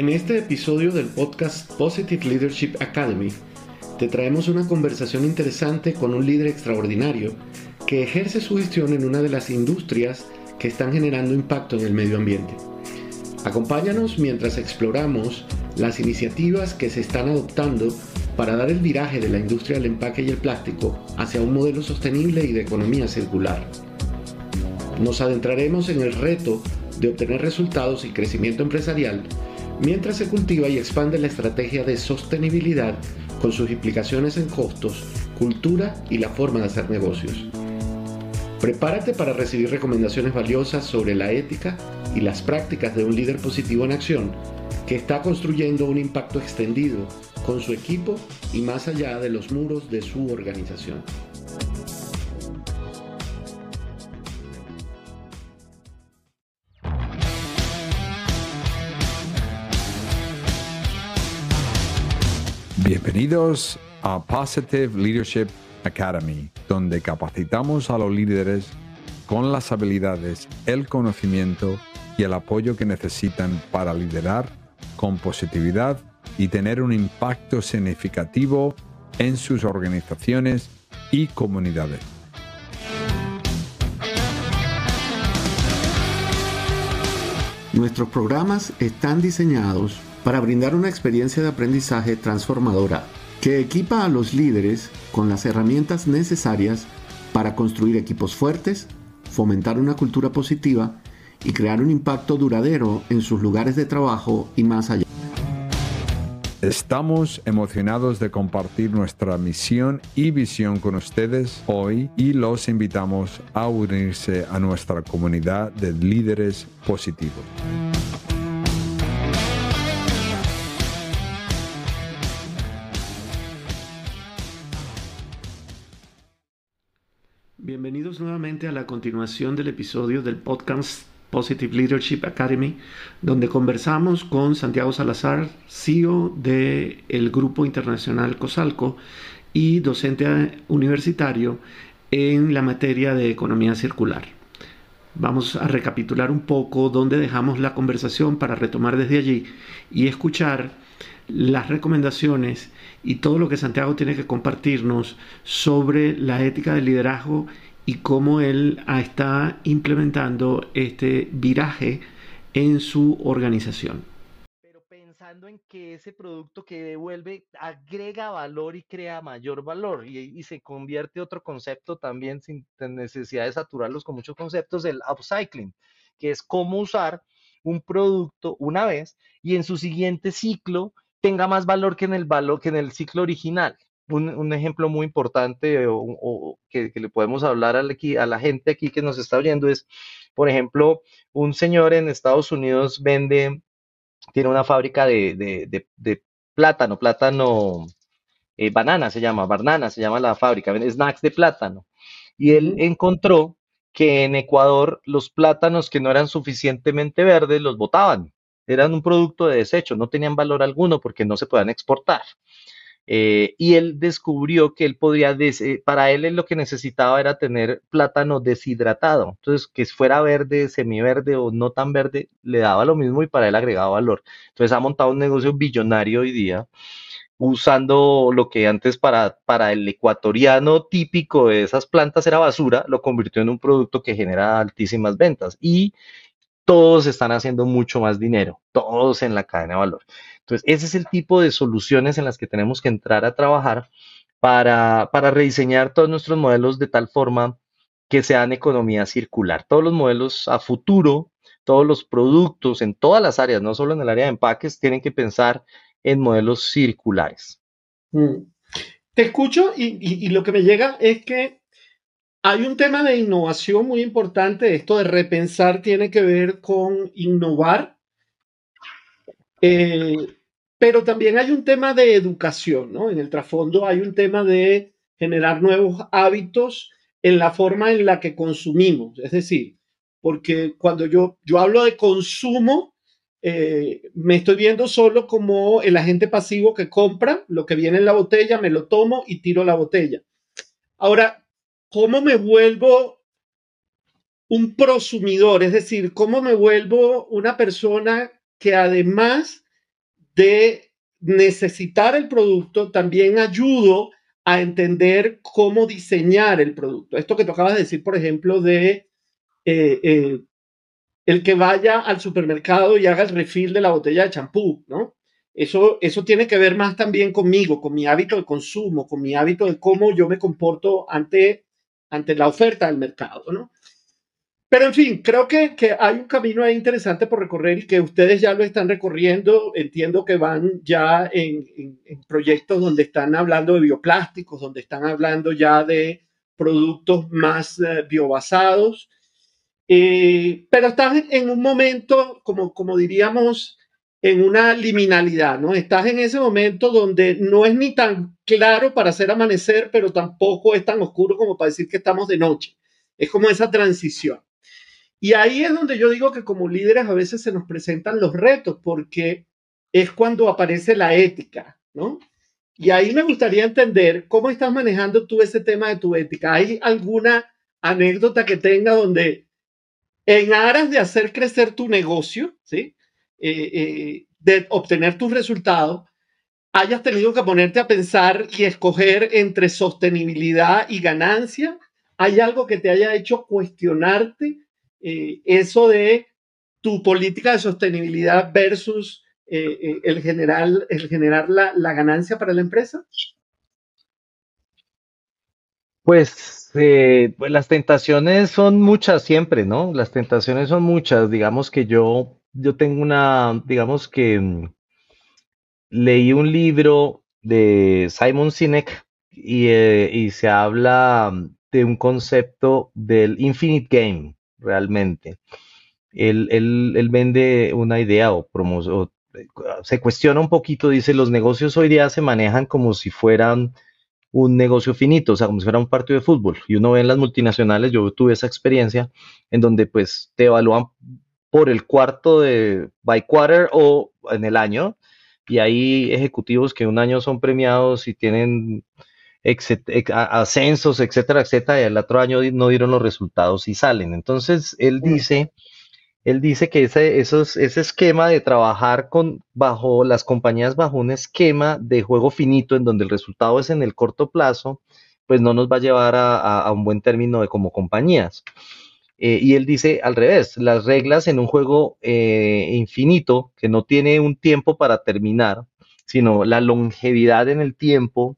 En este episodio del podcast Positive Leadership Academy, te traemos una conversación interesante con un líder extraordinario que ejerce su gestión en una de las industrias que están generando impacto en el medio ambiente. Acompáñanos mientras exploramos las iniciativas que se están adoptando para dar el viraje de la industria del empaque y el plástico hacia un modelo sostenible y de economía circular. Nos adentraremos en el reto de obtener resultados y crecimiento empresarial mientras se cultiva y expande la estrategia de sostenibilidad con sus implicaciones en costos, cultura y la forma de hacer negocios. Prepárate para recibir recomendaciones valiosas sobre la ética y las prácticas de un líder positivo en acción que está construyendo un impacto extendido con su equipo y más allá de los muros de su organización. Bienvenidos a Positive Leadership Academy, donde capacitamos a los líderes con las habilidades, el conocimiento y el apoyo que necesitan para liderar con positividad y tener un impacto significativo en sus organizaciones y comunidades. Nuestros programas están diseñados para brindar una experiencia de aprendizaje transformadora que equipa a los líderes con las herramientas necesarias para construir equipos fuertes, fomentar una cultura positiva y crear un impacto duradero en sus lugares de trabajo y más allá. Estamos emocionados de compartir nuestra misión y visión con ustedes hoy y los invitamos a unirse a nuestra comunidad de líderes positivos. Bienvenidos nuevamente a la continuación del episodio del podcast Positive Leadership Academy, donde conversamos con Santiago Salazar, CEO del el Grupo Internacional COSALCO y docente universitario en la materia de economía circular. Vamos a recapitular un poco dónde dejamos la conversación para retomar desde allí y escuchar las recomendaciones y todo lo que Santiago tiene que compartirnos sobre la ética del liderazgo y cómo él está implementando este viraje en su organización. Pero pensando en que ese producto que devuelve agrega valor y crea mayor valor y, se convierte otro concepto también sin necesidad de saturarlos con muchos conceptos, el upcycling, que es cómo usar un producto una vez y en su siguiente ciclo tenga más valor que en el valor que en el ciclo original. Un, ejemplo muy importante o, que, le podemos hablar a la, a la gente aquí que nos está oyendo es, por ejemplo, un señor en Estados Unidos vende, tiene una fábrica de, plátano, plátano, eh, banana se llama, banana se llama la fábrica, snacks de plátano. Y él encontró que en Ecuador los plátanos que no eran suficientemente verdes los botaban eran un producto de desecho, no tenían valor alguno porque no se podían exportar. Eh, y él descubrió que él podría, para él lo que necesitaba era tener plátano deshidratado. Entonces, que fuera verde, semiverde o no tan verde, le daba lo mismo y para él agregaba valor. Entonces, ha montado un negocio billonario hoy día usando lo que antes para, para el ecuatoriano típico de esas plantas era basura, lo convirtió en un producto que genera altísimas ventas. Y todos están haciendo mucho más dinero, todos en la cadena de valor. Entonces, ese es el tipo de soluciones en las que tenemos que entrar a trabajar para, para rediseñar todos nuestros modelos de tal forma que sean economía circular. Todos los modelos a futuro, todos los productos en todas las áreas, no solo en el área de empaques, tienen que pensar en modelos circulares. Mm. Te escucho y, lo que me llega es que hay un tema de innovación muy importante. Esto de repensar tiene que ver con innovar. Eh, pero también hay un tema de educación, ¿no? En el trasfondo hay un tema de generar nuevos hábitos en la forma en la que consumimos. Es decir, porque cuando yo, yo hablo de consumo, eh, me estoy viendo solo como el agente pasivo que compra lo que viene en la botella, me lo tomo y tiro la botella. Ahora, ¿cómo me vuelvo un prosumidor? Es decir, ¿cómo me vuelvo una persona que además de necesitar el producto, también ayudo a entender cómo diseñar el producto. Esto que tú acabas de decir, por ejemplo, de eh, eh, el que vaya al supermercado y haga el refill de la botella de champú, ¿no? Eso, eso tiene que ver más también conmigo, con mi hábito de consumo, con mi hábito de cómo yo me comporto ante, ante la oferta del mercado, ¿no? Pero en fin, creo que, que, hay un camino ahí interesante por recorrer y que ustedes ya lo están recorriendo. Entiendo que van ya en, proyectos donde están hablando de bioplásticos, donde están hablando ya de productos más eh, biobasados. Eh, pero estás en un momento, como, como diríamos, en una liminalidad, ¿no? Estás en ese momento donde no es ni tan claro para hacer amanecer, pero tampoco es tan oscuro como para decir que estamos de noche. Es como esa transición. Y ahí es donde yo digo que como líderes a veces se nos presentan los retos, porque es cuando aparece la ética, ¿no? Y ahí me gustaría entender cómo estás manejando tú ese tema de tu ética. ¿Hay alguna anécdota que tenga donde en aras de hacer crecer tu negocio, ¿sí? Eh, eh, de obtener tus resultados, hayas tenido que ponerte a pensar y escoger entre sostenibilidad y ganancia? ¿Hay algo que te haya hecho cuestionarte eh, eso de tu política de sostenibilidad versus eh, eh, el, el generar la, la, ganancia para la empresa? Pues, pues, las tentaciones son muchas siempre, ¿no? Las tentaciones son muchas. Digamos que yo, yo tengo una, digamos que mm, leí un libro de Simon Sinek y, y se habla de un concepto del infinite game realmente. Él, él, vende una idea o, o se cuestiona un poquito, dice, los negocios hoy día se manejan como si fueran un negocio finito, o sea, como si fuera un partido de fútbol. Y uno ve en las multinacionales, yo tuve esa experiencia, en donde pues te evalúan por el cuarto de by quarter o en el año, y hay ejecutivos que un año son premiados y tienen ascensos, etcétera, etcétera, y el otro año no dieron los resultados y salen. Entonces, él dice, él dice que ese, ese esquema de trabajar con, bajo las compañías, bajo un esquema de juego finito, en donde el resultado es en el corto plazo, pues no nos va a llevar a, un buen término de como compañías. Eh, y él dice al revés, las reglas en un juego eh, infinito, que no tiene un tiempo para terminar, sino la longevidad en el tiempo,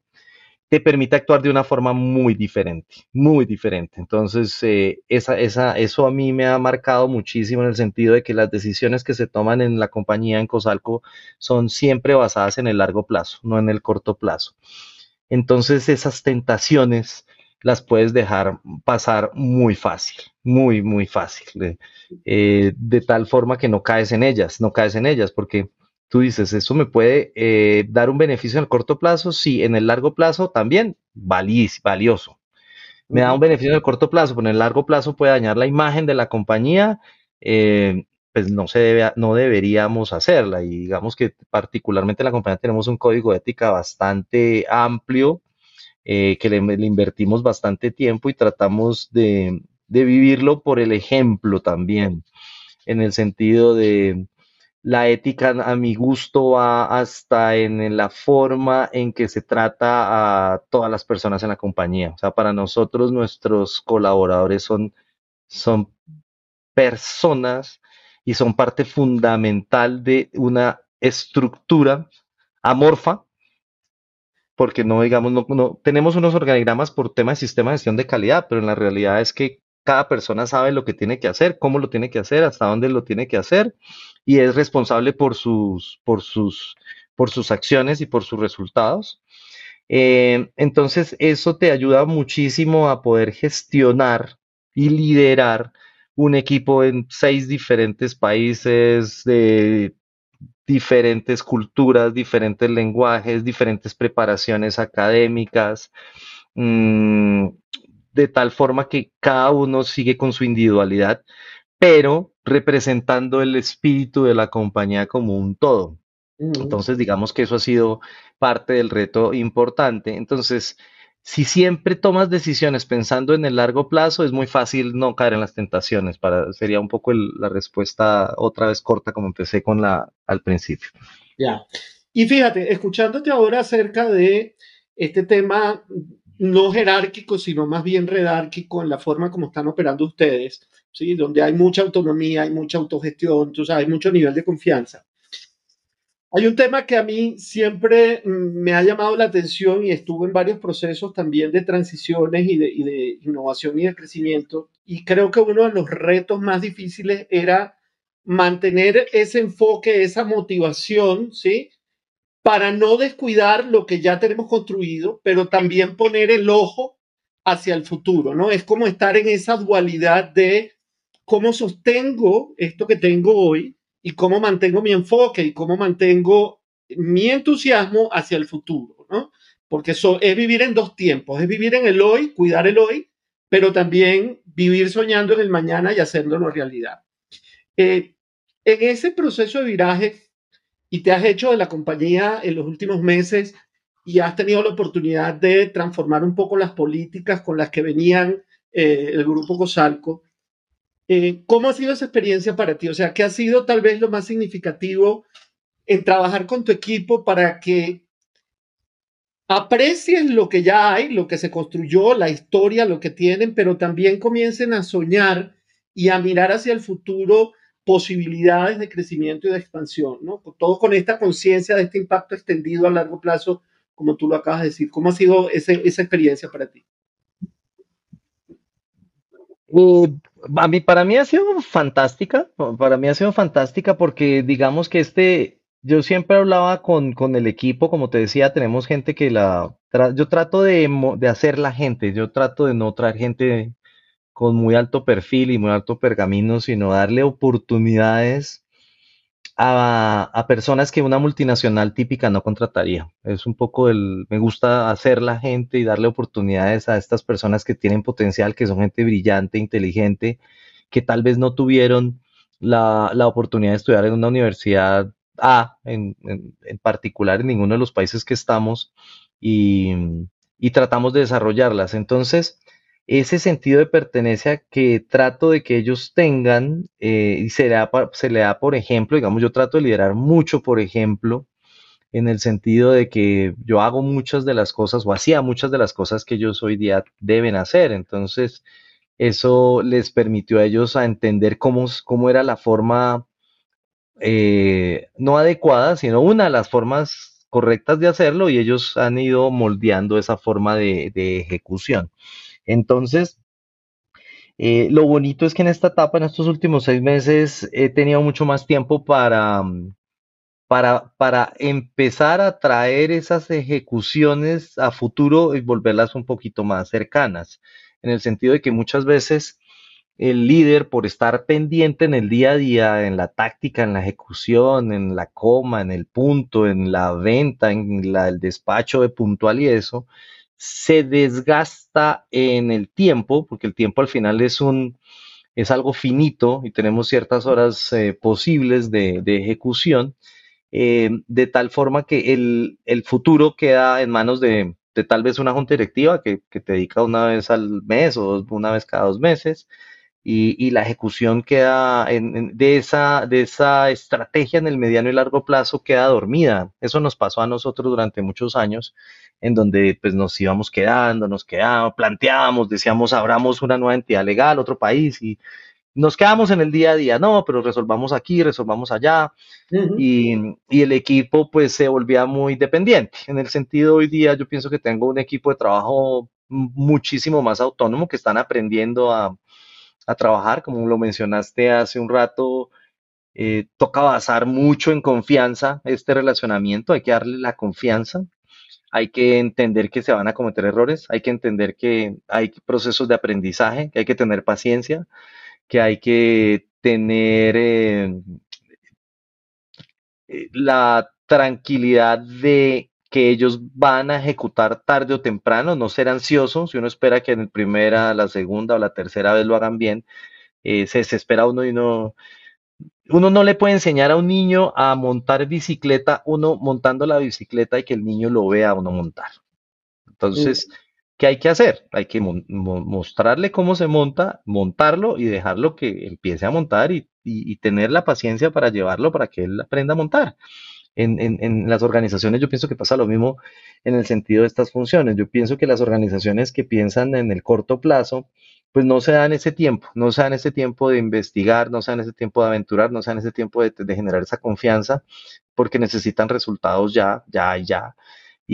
te permite actuar de una forma muy diferente, muy diferente. Entonces, eh, esa, esa, eso a mí me ha marcado muchísimo en el sentido de que las decisiones que se toman en la compañía en Cosalco son siempre basadas en el largo plazo, no en el corto plazo. Entonces, esas tentaciones las puedes dejar pasar muy fácil, muy, muy fácil, eh, de tal forma que no caes en ellas, no caes en ellas, porque tú dices, ¿eso me puede eh, dar un beneficio en el corto plazo? Sí, en el largo plazo también, valioso. Me da un beneficio en el corto plazo, pero en el largo plazo puede dañar la imagen de la compañía, eh, pues no, se debe, no deberíamos hacerla. Y digamos que particularmente en la compañía tenemos un código de ética bastante amplio, eh, que le, invertimos bastante tiempo y tratamos de, de vivirlo por el ejemplo también, en el sentido de la ética a mi gusto va hasta en la forma en que se trata a todas las personas en la compañía. O sea, para nosotros nuestros colaboradores son, son personas y son parte fundamental de una estructura amorfa, porque no digamos, no, no, tenemos unos organigramas por tema de sistema de gestión de calidad, pero en la realidad es que cada persona sabe lo que tiene que hacer, cómo lo tiene que hacer, hasta dónde lo tiene que hacer y es responsable por sus, por sus, por sus acciones y por sus resultados. Eh, entonces, eso te ayuda muchísimo a poder gestionar y liderar un equipo en seis diferentes países, de diferentes culturas, diferentes lenguajes, diferentes preparaciones académicas. Mm, de tal forma que cada uno sigue con su individualidad, pero representando el espíritu de la compañía como un todo. Entonces, digamos que eso ha sido parte del reto importante. Entonces, si siempre tomas decisiones pensando en el largo plazo, es muy fácil no caer en las tentaciones. Para, sería un poco la respuesta otra vez corta como empecé con la al principio. Ya. Y fíjate, escuchándote ahora acerca de este tema no jerárquico, sino más bien redárquico en la forma como están operando ustedes, ¿sí? donde hay mucha autonomía, hay mucha autogestión, tú hay mucho nivel de confianza. Hay un tema que a mí siempre me ha llamado la atención y estuve en varios procesos también de transiciones y de, innovación y de crecimiento. Y creo que uno de los retos más difíciles era mantener ese enfoque, esa motivación, ¿sí? Para no descuidar lo que ya tenemos construido, pero también poner el ojo hacia el futuro, ¿no? Es como estar en esa dualidad de cómo sostengo esto que tengo hoy y cómo mantengo mi enfoque y cómo mantengo mi entusiasmo hacia el futuro, ¿no? Porque eso es vivir en dos tiempos, es vivir en el hoy, cuidar el hoy, pero también vivir soñando en el mañana y haciéndolo realidad. Eh, en ese proceso de viraje, y te has hecho de la compañía en los últimos meses y has tenido la oportunidad de transformar un poco las políticas con las que venían eh, el grupo Cosalco, eh, ¿Cómo ha sido esa experiencia para ti? O sea, ¿qué ha sido tal vez lo más significativo en trabajar con tu equipo para que aprecies lo que ya hay, lo que se construyó, la historia, lo que tienen, pero también comiencen a soñar y a mirar hacia el futuro posibilidades de crecimiento y de expansión, ¿no? Todo con esta conciencia de este impacto extendido a largo plazo, como tú lo acabas de decir. ¿Cómo ha sido esa experiencia para ti? Eh, para mí ha sido fantástica, para mí ha sido fantástica porque digamos que este, yo siempre hablaba con, con el equipo, como te decía, tenemos gente que la, yo trato de, de hacer la gente, yo trato de no traer gente con muy alto perfil y muy alto pergamino, sino darle oportunidades a, personas que una multinacional típica no contrataría. Es un poco el, me gusta hacer la gente y darle oportunidades a estas personas que tienen potencial, que son gente brillante, inteligente, que tal vez no tuvieron la, oportunidad de estudiar en una universidad A, en, particular en ninguno de los países que estamos, y, y tratamos de desarrollarlas. Entonces, ese sentido de pertenencia que trato de que ellos tengan eh, y se le, da, se le da, por ejemplo, digamos, yo trato de liderar mucho, por ejemplo, en el sentido de que yo hago muchas de las cosas o hacía muchas de las cosas que ellos hoy día deben hacer. Entonces, eso les permitió a ellos a entender cómo, cómo era la forma eh, no adecuada, sino una de las formas correctas de hacerlo y ellos han ido moldeando esa forma de, de ejecución. Entonces, eh, lo bonito es que en esta etapa, en estos últimos seis meses, he tenido mucho más tiempo para, para, para empezar a traer esas ejecuciones a futuro y volverlas un poquito más cercanas, en el sentido de que muchas veces el líder, por estar pendiente en el día a día, en la táctica, en la ejecución, en la coma, en el punto, en la venta, en la, el despacho de puntual y eso, se desgasta en el tiempo, porque el tiempo al final es un es algo finito y tenemos ciertas horas eh, posibles de, ejecución, eh, de tal forma que el, futuro queda en manos de, tal vez una junta directiva que, que, te dedica una vez al mes o una vez cada dos meses, y, la ejecución queda de, esa, de esa estrategia en el mediano y largo plazo queda dormida. Eso nos pasó a nosotros durante muchos años, en donde pues nos íbamos quedando, nos quedábamos, planteábamos, decíamos, abramos una nueva entidad legal, otro país, y nos quedamos en el día a día, no, pero resolvamos aquí, resolvamos allá, y, y, el equipo pues se volvía muy dependiente. En el sentido hoy día yo pienso que tengo un equipo de trabajo muchísimo más autónomo que están aprendiendo a a trabajar, como lo mencionaste hace un rato, eh, toca basar mucho en confianza este relacionamiento, hay que darle la confianza, hay que entender que se van a cometer errores, hay que entender que hay procesos de aprendizaje, que hay que tener paciencia, que hay que tener eh, eh, la tranquilidad de que ellos van a ejecutar tarde o temprano, no ser ansiosos, si uno espera que en la primera, la segunda o la tercera vez lo hagan bien, eh, se desespera uno y no, uno no le puede enseñar a un niño a montar bicicleta, uno montando la bicicleta y que el niño lo vea a uno montar. Entonces, ¿qué hay que hacer? Hay que mostrarle cómo se monta, montarlo y dejarlo que empiece a montar y, y tener la paciencia para llevarlo para que él aprenda a montar. en, en, las organizaciones yo pienso que pasa lo mismo en el sentido de estas funciones. Yo pienso que las organizaciones que piensan en el corto plazo, pues no se dan ese tiempo, no se dan ese tiempo de investigar, no se dan ese tiempo de aventurar, no se dan ese tiempo de, generar esa confianza, porque necesitan resultados ya, ya, ya.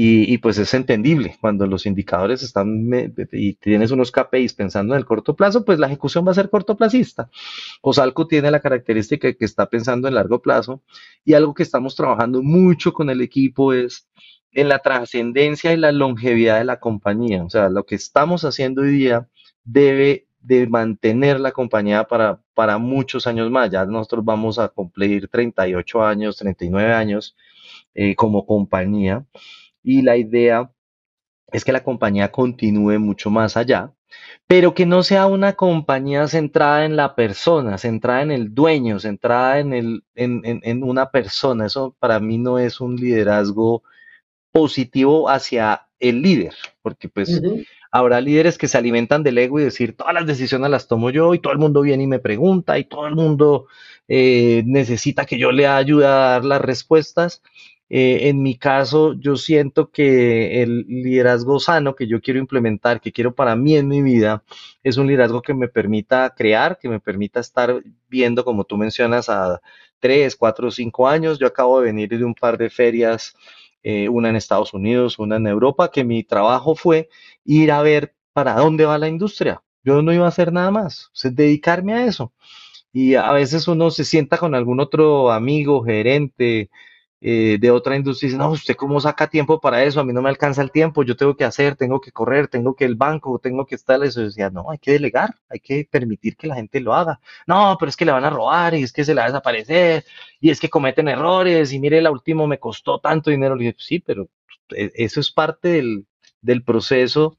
Y, pues es entendible, cuando los indicadores están y tienes unos KPIs pensando en el corto plazo, pues la ejecución va a ser cortoplacista. Osalco tiene la característica de que está pensando en largo plazo y algo que estamos trabajando mucho con el equipo es en la trascendencia y la longevidad de la compañía. O sea, lo que estamos haciendo hoy día debe de mantener la compañía para, para muchos años más. Ya nosotros vamos a cumplir 38 años, 39 años eh, como compañía y la idea es que la compañía continúe mucho más allá, pero que no sea una compañía centrada en la persona, centrada en el dueño, centrada en, el, en, en una persona. Eso para mí no es un liderazgo positivo hacia el líder, porque pues habrá líderes que se alimentan del ego y decir, todas las decisiones las tomo yo y todo el mundo viene y me pregunta y todo el mundo eh, necesita que yo le ayude a dar las respuestas. Eh, en mi caso, yo siento que el liderazgo sano que yo quiero implementar, que quiero para mí en mi vida, es un liderazgo que me permita crear, que me permita estar viendo, como tú mencionas, a tres, cuatro, cinco años. Yo acabo de venir de un par de ferias eh, una en Estados Unidos, una en Europa, que mi trabajo fue ir a ver para dónde va la industria. Yo no iba a hacer nada más, dedicarme a eso. Y a veces uno se sienta con algún otro amigo, gerente, eh, de otra industria dice, no, ¿usted cómo saca tiempo para eso? A mí no me alcanza el tiempo, yo tengo que hacer, tengo que correr, tengo que el banco, tengo que estar. Eso decía, no, hay que delegar, hay que permitir que la gente lo haga. No, pero es que le van a robar y es que se le va a desaparecer y es que cometen errores y mire, la última me costó tanto dinero. Dije, sí, pero e, eso es parte del, del proceso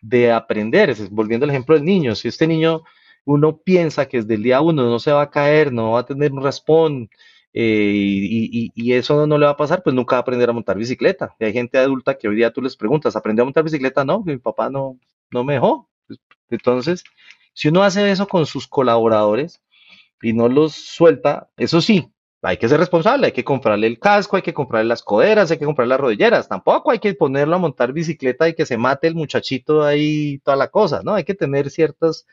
de aprender. Volviendo al ejemplo del niño, si este niño uno piensa que desde el día uno no se va a caer, no va a tener un raspón, eh, y, eso no le va a pasar, pues nunca va a aprender a montar bicicleta. Y hay gente adulta que hoy día tú les preguntas, ¿aprendió a montar bicicleta? No, mi papá no, no me dejó. Entonces, si uno hace eso con sus colaboradores y no los suelta, eso sí, hay que ser responsable, hay que comprarle el casco, hay que comprarle las coderas, hay que comprarle las rodilleras, tampoco hay que ponerlo a montar bicicleta y que se mate el muchachito ahí, toda la cosa, ¿no? Hay que tener ciertas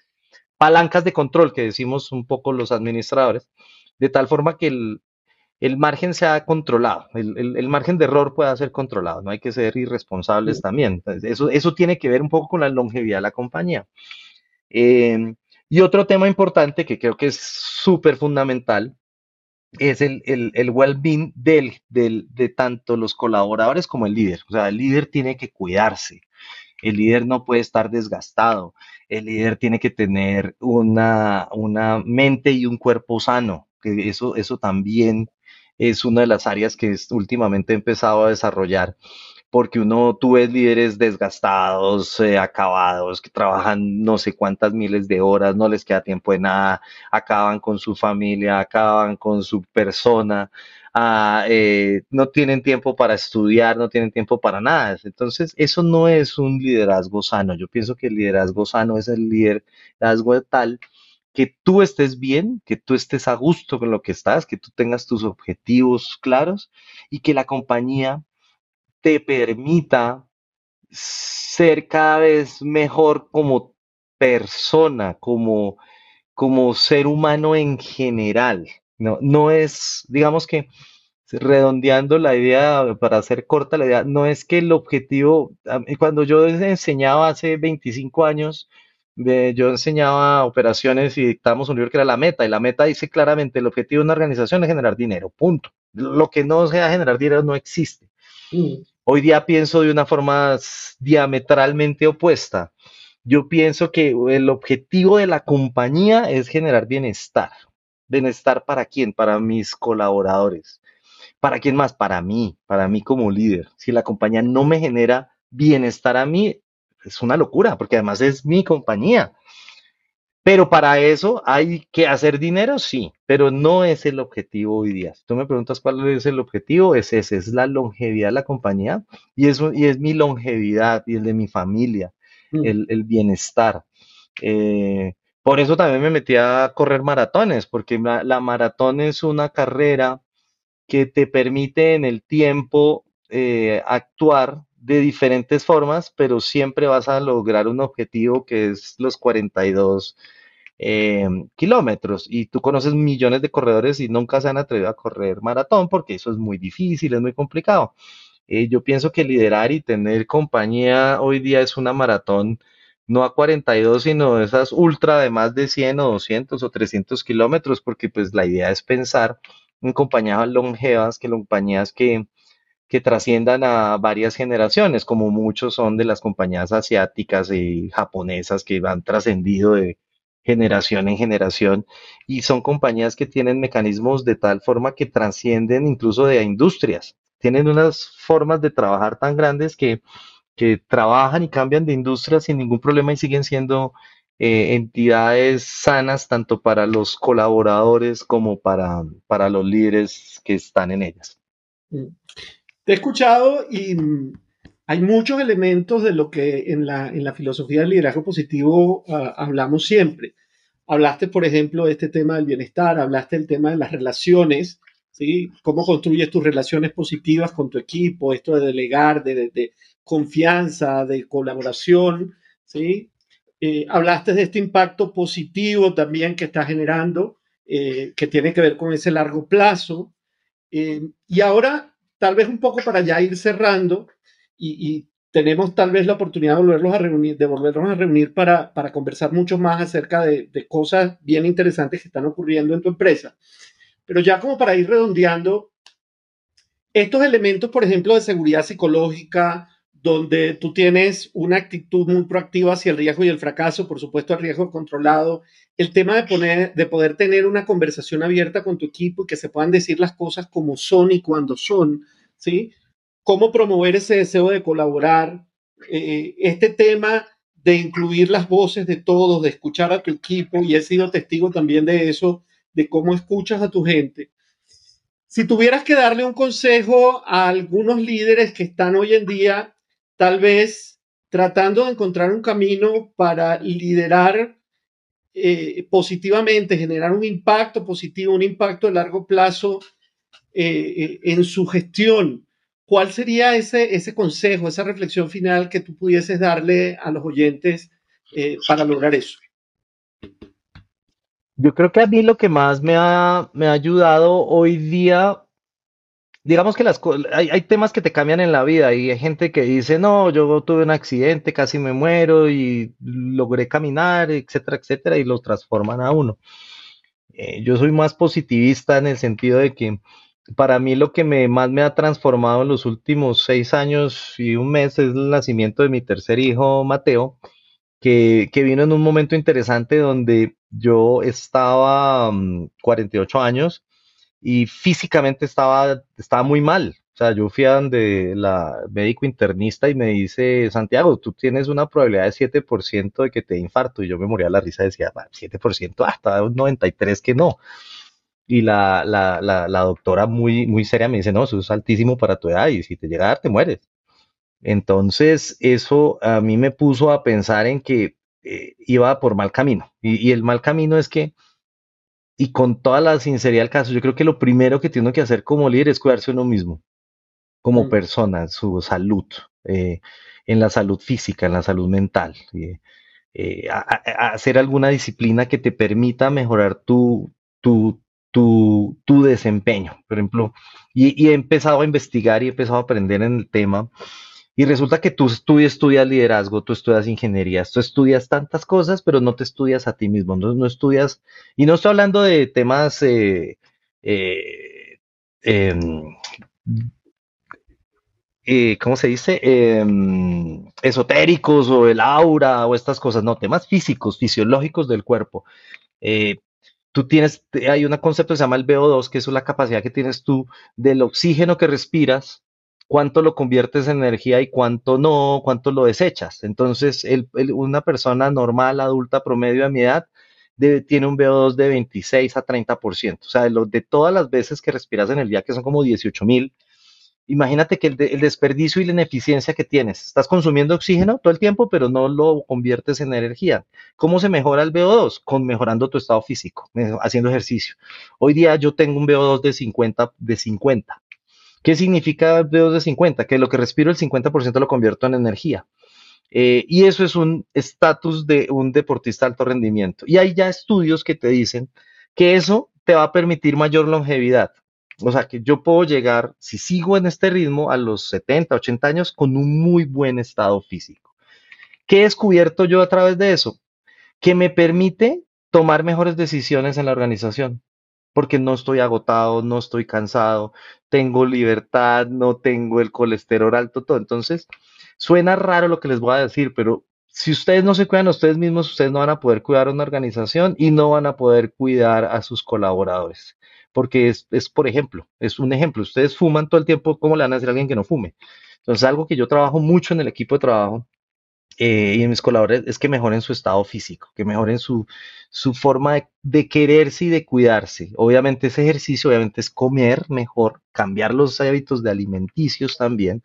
palancas de control que decimos un poco los administradores, de tal forma que el, el margen sea controlado, el, margen de error pueda ser controlado, no hay que ser irresponsables también. Eso, eso tiene que ver un poco con la longevidad de la compañía. Em, y otro tema importante que creo que es súper fundamental es el, el, well-being del, del, de tanto los colaboradores como el líder. O sea, el líder tiene que cuidarse, el líder no puede estar desgastado, el líder tiene que tener una, una mente y un cuerpo sano, eso, eso también es una de las áreas que últimamente he empezado a desarrollar, porque uno, tú ves líderes desgastados, eh, acabados, que trabajan no sé cuántas miles de horas, no les queda tiempo de nada, acaban con su familia, acaban con su persona, ah, eh, no tienen tiempo para estudiar, no tienen tiempo para nada. Entonces, eso no es un liderazgo sano. Yo pienso que el liderazgo sano es el liderazgo tal que tú estés bien, que tú estés a gusto con lo que estás, que tú tengas tus objetivos claros y que la compañía te permita ser cada vez mejor como persona, como, como ser humano en general. No, no es, digamos que, redondeando la idea, para hacer corta la idea, no es que el objetivo, cuando yo enseñaba hace 25 años, yo enseñaba operaciones y dictamos un libro que era la meta, y la meta dice claramente, el objetivo de una organización es generar dinero, punto. Lo que no sea generar dinero no existe. Mm. Hoy día pienso de una forma diametralmente opuesta. Yo pienso que el objetivo de la compañía es generar bienestar. ¿Bienestar para quién? Para mis colaboradores. ¿Para quién más? Para mí, para mí como líder. Si la compañía no me genera bienestar a mí, es una locura, porque además es mi compañía. Pero para eso hay que hacer dinero, sí, pero no es el objetivo hoy día. Si tú me preguntas cuál es el objetivo, es ese, es la longevidad de la compañía y es, y es mi longevidad y el de mi familia, mm. el, bienestar. Eh, por eso también me metí a correr maratones, porque la maratón es una carrera que te permite en el tiempo eh, actuar de diferentes formas, pero siempre vas a lograr un objetivo que es los 42 eh, kilómetros. Y tú conoces millones de corredores y nunca se han atrevido a correr maratón porque eso es muy difícil, es muy complicado. Eh, yo pienso que liderar y tener compañía hoy día es una maratón no a 42, sino esas ultra de más de 100 o 200 o 300 kilómetros, porque pues la idea es pensar en compañías longevas, que compañías que, que trasciendan a varias generaciones, como muchos son de las compañías asiáticas y japonesas que han trascendido de generación en generación y son compañías que tienen mecanismos de tal forma que trascienden incluso de industrias. Tienen unas formas de trabajar tan grandes que que trabajan y cambian de industria sin ningún problema y siguen siendo eh, entidades sanas tanto para los colaboradores como para, para los líderes que están en ellas. Te he escuchado y mm, hay muchos elementos de lo que en la, en la filosofía del liderazgo positivo ah, hablamos siempre. Hablaste, por ejemplo, de este tema del bienestar, hablaste del tema de las relaciones, ¿sí? Cómo construyes tus relaciones positivas con tu equipo, esto de delegar, de, de, confianza, de colaboración, ¿sí? Eh, hablaste de este impacto positivo también que está generando, eh, que tiene que ver con ese largo plazo. Eh, y ahora, tal vez un poco para ya ir cerrando, y, tenemos tal vez la oportunidad de volverlos a reunir, de volvernos a reunir para, para conversar mucho más acerca de cosas bien interesantes que están ocurriendo en tu empresa. Pero ya como para ir redondeando, estos elementos, por ejemplo, de seguridad psicológica, donde tú tienes una actitud muy proactiva hacia el riesgo y el fracaso, por supuesto el riesgo controlado, el tema de, poner, de poder tener una conversación abierta con tu equipo y que se puedan decir las cosas como son y cuando son, ¿sí? Cómo promover ese deseo de colaborar, eh, este tema de incluir las voces de todos, de escuchar a tu equipo, y he sido testigo también de eso, de cómo escuchas a tu gente. Si tuvieras que darle un consejo a algunos líderes que están hoy en día tal vez tratando de encontrar un camino para liderar eh, positivamente, generar un impacto positivo, un impacto de largo plazo eh, eh, en su gestión. ¿Cuál sería ese, ese consejo, esa reflexión final que tú pudieses darle a los oyentes para lograr eso? Yo creo que a mí lo que más me ha, me ha ayudado hoy día digamos que las hay, hay temas que te cambian en la vida y hay gente que dice, no, yo tuve un accidente, casi me muero y logré caminar, etcétera, etcétera, y lo transforman a uno. Eh, yo soy más positivista en el sentido de que para mí lo que me, más me ha transformado en los últimos seis años y un mes es el nacimiento de mi tercer hijo, Mateo, que, que vino en un momento interesante donde yo estaba 48 mm, años y físicamente estaba, estaba muy mal. O sea, yo fui a donde la médico internista y me dice, Santiago, tú tienes una probabilidad de 7% de que te dé infarto. Y yo me moría la risa y decía, 7%, hasta un 93% que no. Y la, la, la, doctora muy, muy seria me dice, no, eso es altísimo para tu edad y si te llega a dar, te mueres. Entonces, eso a mí me puso a pensar en que eh, iba por mal camino. Y el mal camino es que y con toda la sinceridad del caso, yo creo que lo primero que tiene que hacer como líder es cuidarse uno mismo, como mm. persona, su salud, eh, en la salud física, en la salud mental. Eh, hacer alguna disciplina que te permita mejorar tu, tu, tu, tu desempeño, por ejemplo. Y, y, he empezado a investigar y he empezado a aprender en el tema y resulta que tú, estudias liderazgo, tú estudias ingeniería, tú estudias tantas cosas, pero no te estudias a ti mismo, no, no estudias, y no estoy hablando de temas eh, eh, em, eh, ¿cómo se dice? Em, esotéricos o el aura o estas cosas, no, temas físicos, fisiológicos del cuerpo. tú tienes, hay un concepto que se llama el VO2, que es la capacidad que tienes tú del oxígeno que respiras cuánto lo conviertes en energía y cuánto no, cuánto lo desechas. Entonces, una persona normal, adulta, promedio de mi edad, tiene un VO2 de 26 a 30%. O sea, de, todas las veces que respiras en el día, que son como 18 mil, Imagínate que el, desperdicio y la ineficiencia que tienes. Estás consumiendo oxígeno todo el tiempo, pero no lo conviertes en energía. ¿Cómo se mejora el VO2? Con mejorando tu estado físico, haciendo ejercicio. Hoy día yo tengo un VO2 de 50, de 50. ¿Qué significa el VO2 de 50? Que lo que respiro el 50% lo convierto en energía. Eh, y eso es un estatus de un deportista de alto rendimiento. Y hay ya estudios que te dicen que eso te va a permitir mayor longevidad. O sea, que yo puedo llegar, si sigo en este ritmo, a los 70, 80 años con un muy buen estado físico. ¿Qué he descubierto yo a través de eso? Que me permite tomar mejores decisiones en la organización, porque no estoy agotado, no estoy cansado, tengo libertad, no tengo el colesterol alto, todo. Entonces, suena raro lo que les voy a decir, pero si ustedes no se cuidan a ustedes mismos, ustedes no van a poder cuidar a una organización y no van a poder cuidar a sus colaboradores porque es, por ejemplo, es un ejemplo. Ustedes fuman todo el tiempo, ¿cómo le van a decir a alguien que no fume? Entonces, algo que yo trabajo mucho en el equipo de trabajo eh, y en mis colaboradores es que mejoren su estado físico, que mejoren su, su forma de, de, quererse y de cuidarse. Obviamente ese ejercicio, obviamente es comer mejor, cambiar los hábitos de alimenticios también,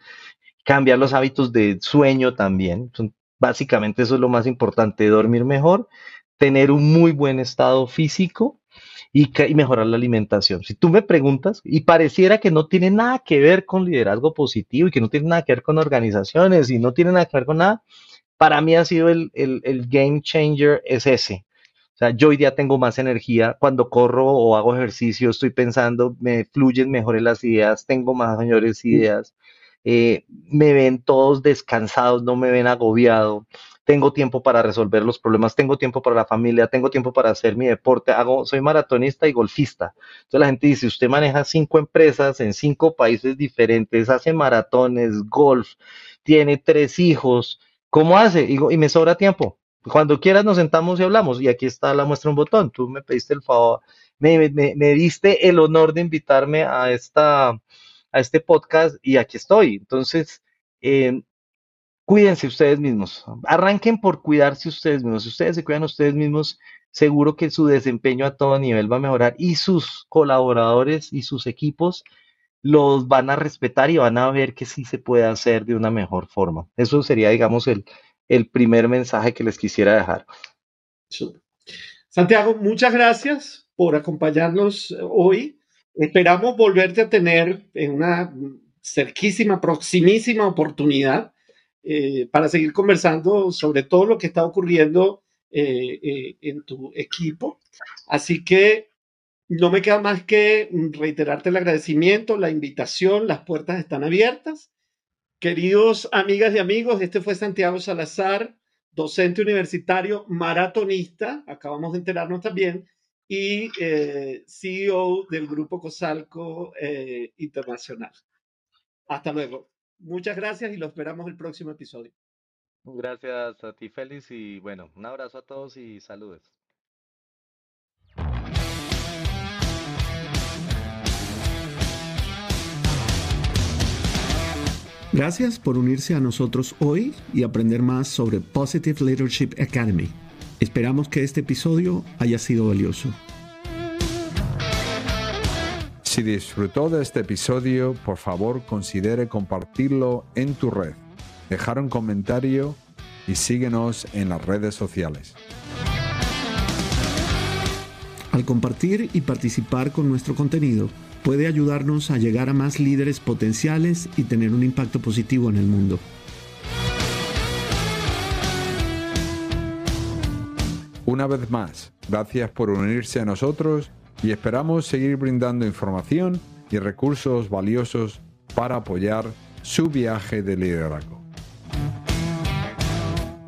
cambiar los hábitos de sueño también. básicamente eso es lo más importante, dormir mejor, tener un muy buen estado físico y, mejorar la alimentación. Si tú me preguntas, y pareciera que no tiene nada que ver con liderazgo positivo y que no tiene nada que ver con organizaciones y no tiene nada que ver con nada, para mí ha sido el, el game changer es ese. O sea, yo hoy día tengo más energía cuando corro o hago ejercicio, estoy pensando, me fluyen mejores las ideas, tengo más mayores ideas. Eh, me ven todos descansados, no me ven agobiado, tengo tiempo para resolver los problemas, tengo tiempo para la familia, tengo tiempo para hacer mi deporte, hago, soy maratonista y golfista. Entonces la gente dice, usted maneja cinco empresas en cinco países diferentes, hace maratones, golf, tiene tres hijos, ¿cómo hace? Y, me sobra tiempo. Cuando quieras nos sentamos y hablamos. Y aquí está la muestra un botón. Tú me pediste el favor, me, me, me diste el honor de invitarme a esta a este podcast y aquí estoy. Entonces, eh, cuídense ustedes mismos. Arranquen por cuidarse ustedes mismos. Si ustedes se cuidan ustedes mismos, seguro que su desempeño a todo nivel va a mejorar y sus colaboradores y sus equipos los van a respetar y van a ver que sí se puede hacer de una mejor forma. Eso sería, digamos, el, el primer mensaje que les quisiera dejar. Santiago, muchas gracias por acompañarnos hoy. Esperamos volverte a tener en una cerquísima, proximísima oportunidad eh, para seguir conversando sobre todo lo que está ocurriendo eh, eh, en tu equipo. Así que no me queda más que reiterarte el agradecimiento, la invitación, las puertas están abiertas. Queridos amigas y amigos, este fue Santiago Salazar, docente universitario, maratonista, acabamos de enterarnos también, y eh, CEO del Grupo Cosalco eh, Internacional. Hasta luego. Muchas gracias y lo esperamos el próximo episodio. Gracias a ti, Félix, y bueno, un abrazo a todos y saludos. Gracias por unirse a nosotros hoy y aprender más sobre Positive Leadership Academy. Esperamos que este episodio haya sido valioso. Si disfrutó de este episodio, por favor considere compartirlo en tu red, dejar un comentario y síguenos en las redes sociales. Al compartir y participar con nuestro contenido, puede ayudarnos a llegar a más líderes potenciales y tener un impacto positivo en el mundo. Una vez más, gracias por unirse a nosotros y esperamos seguir brindando información y recursos valiosos para apoyar su viaje de liderazgo.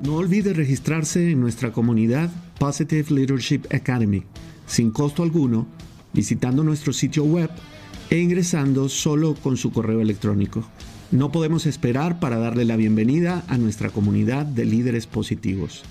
No olvide registrarse en nuestra comunidad Positive Leadership Academy sin costo alguno visitando nuestro sitio web e ingresando solo con su correo electrónico. No podemos esperar para darle la bienvenida a nuestra comunidad de líderes positivos.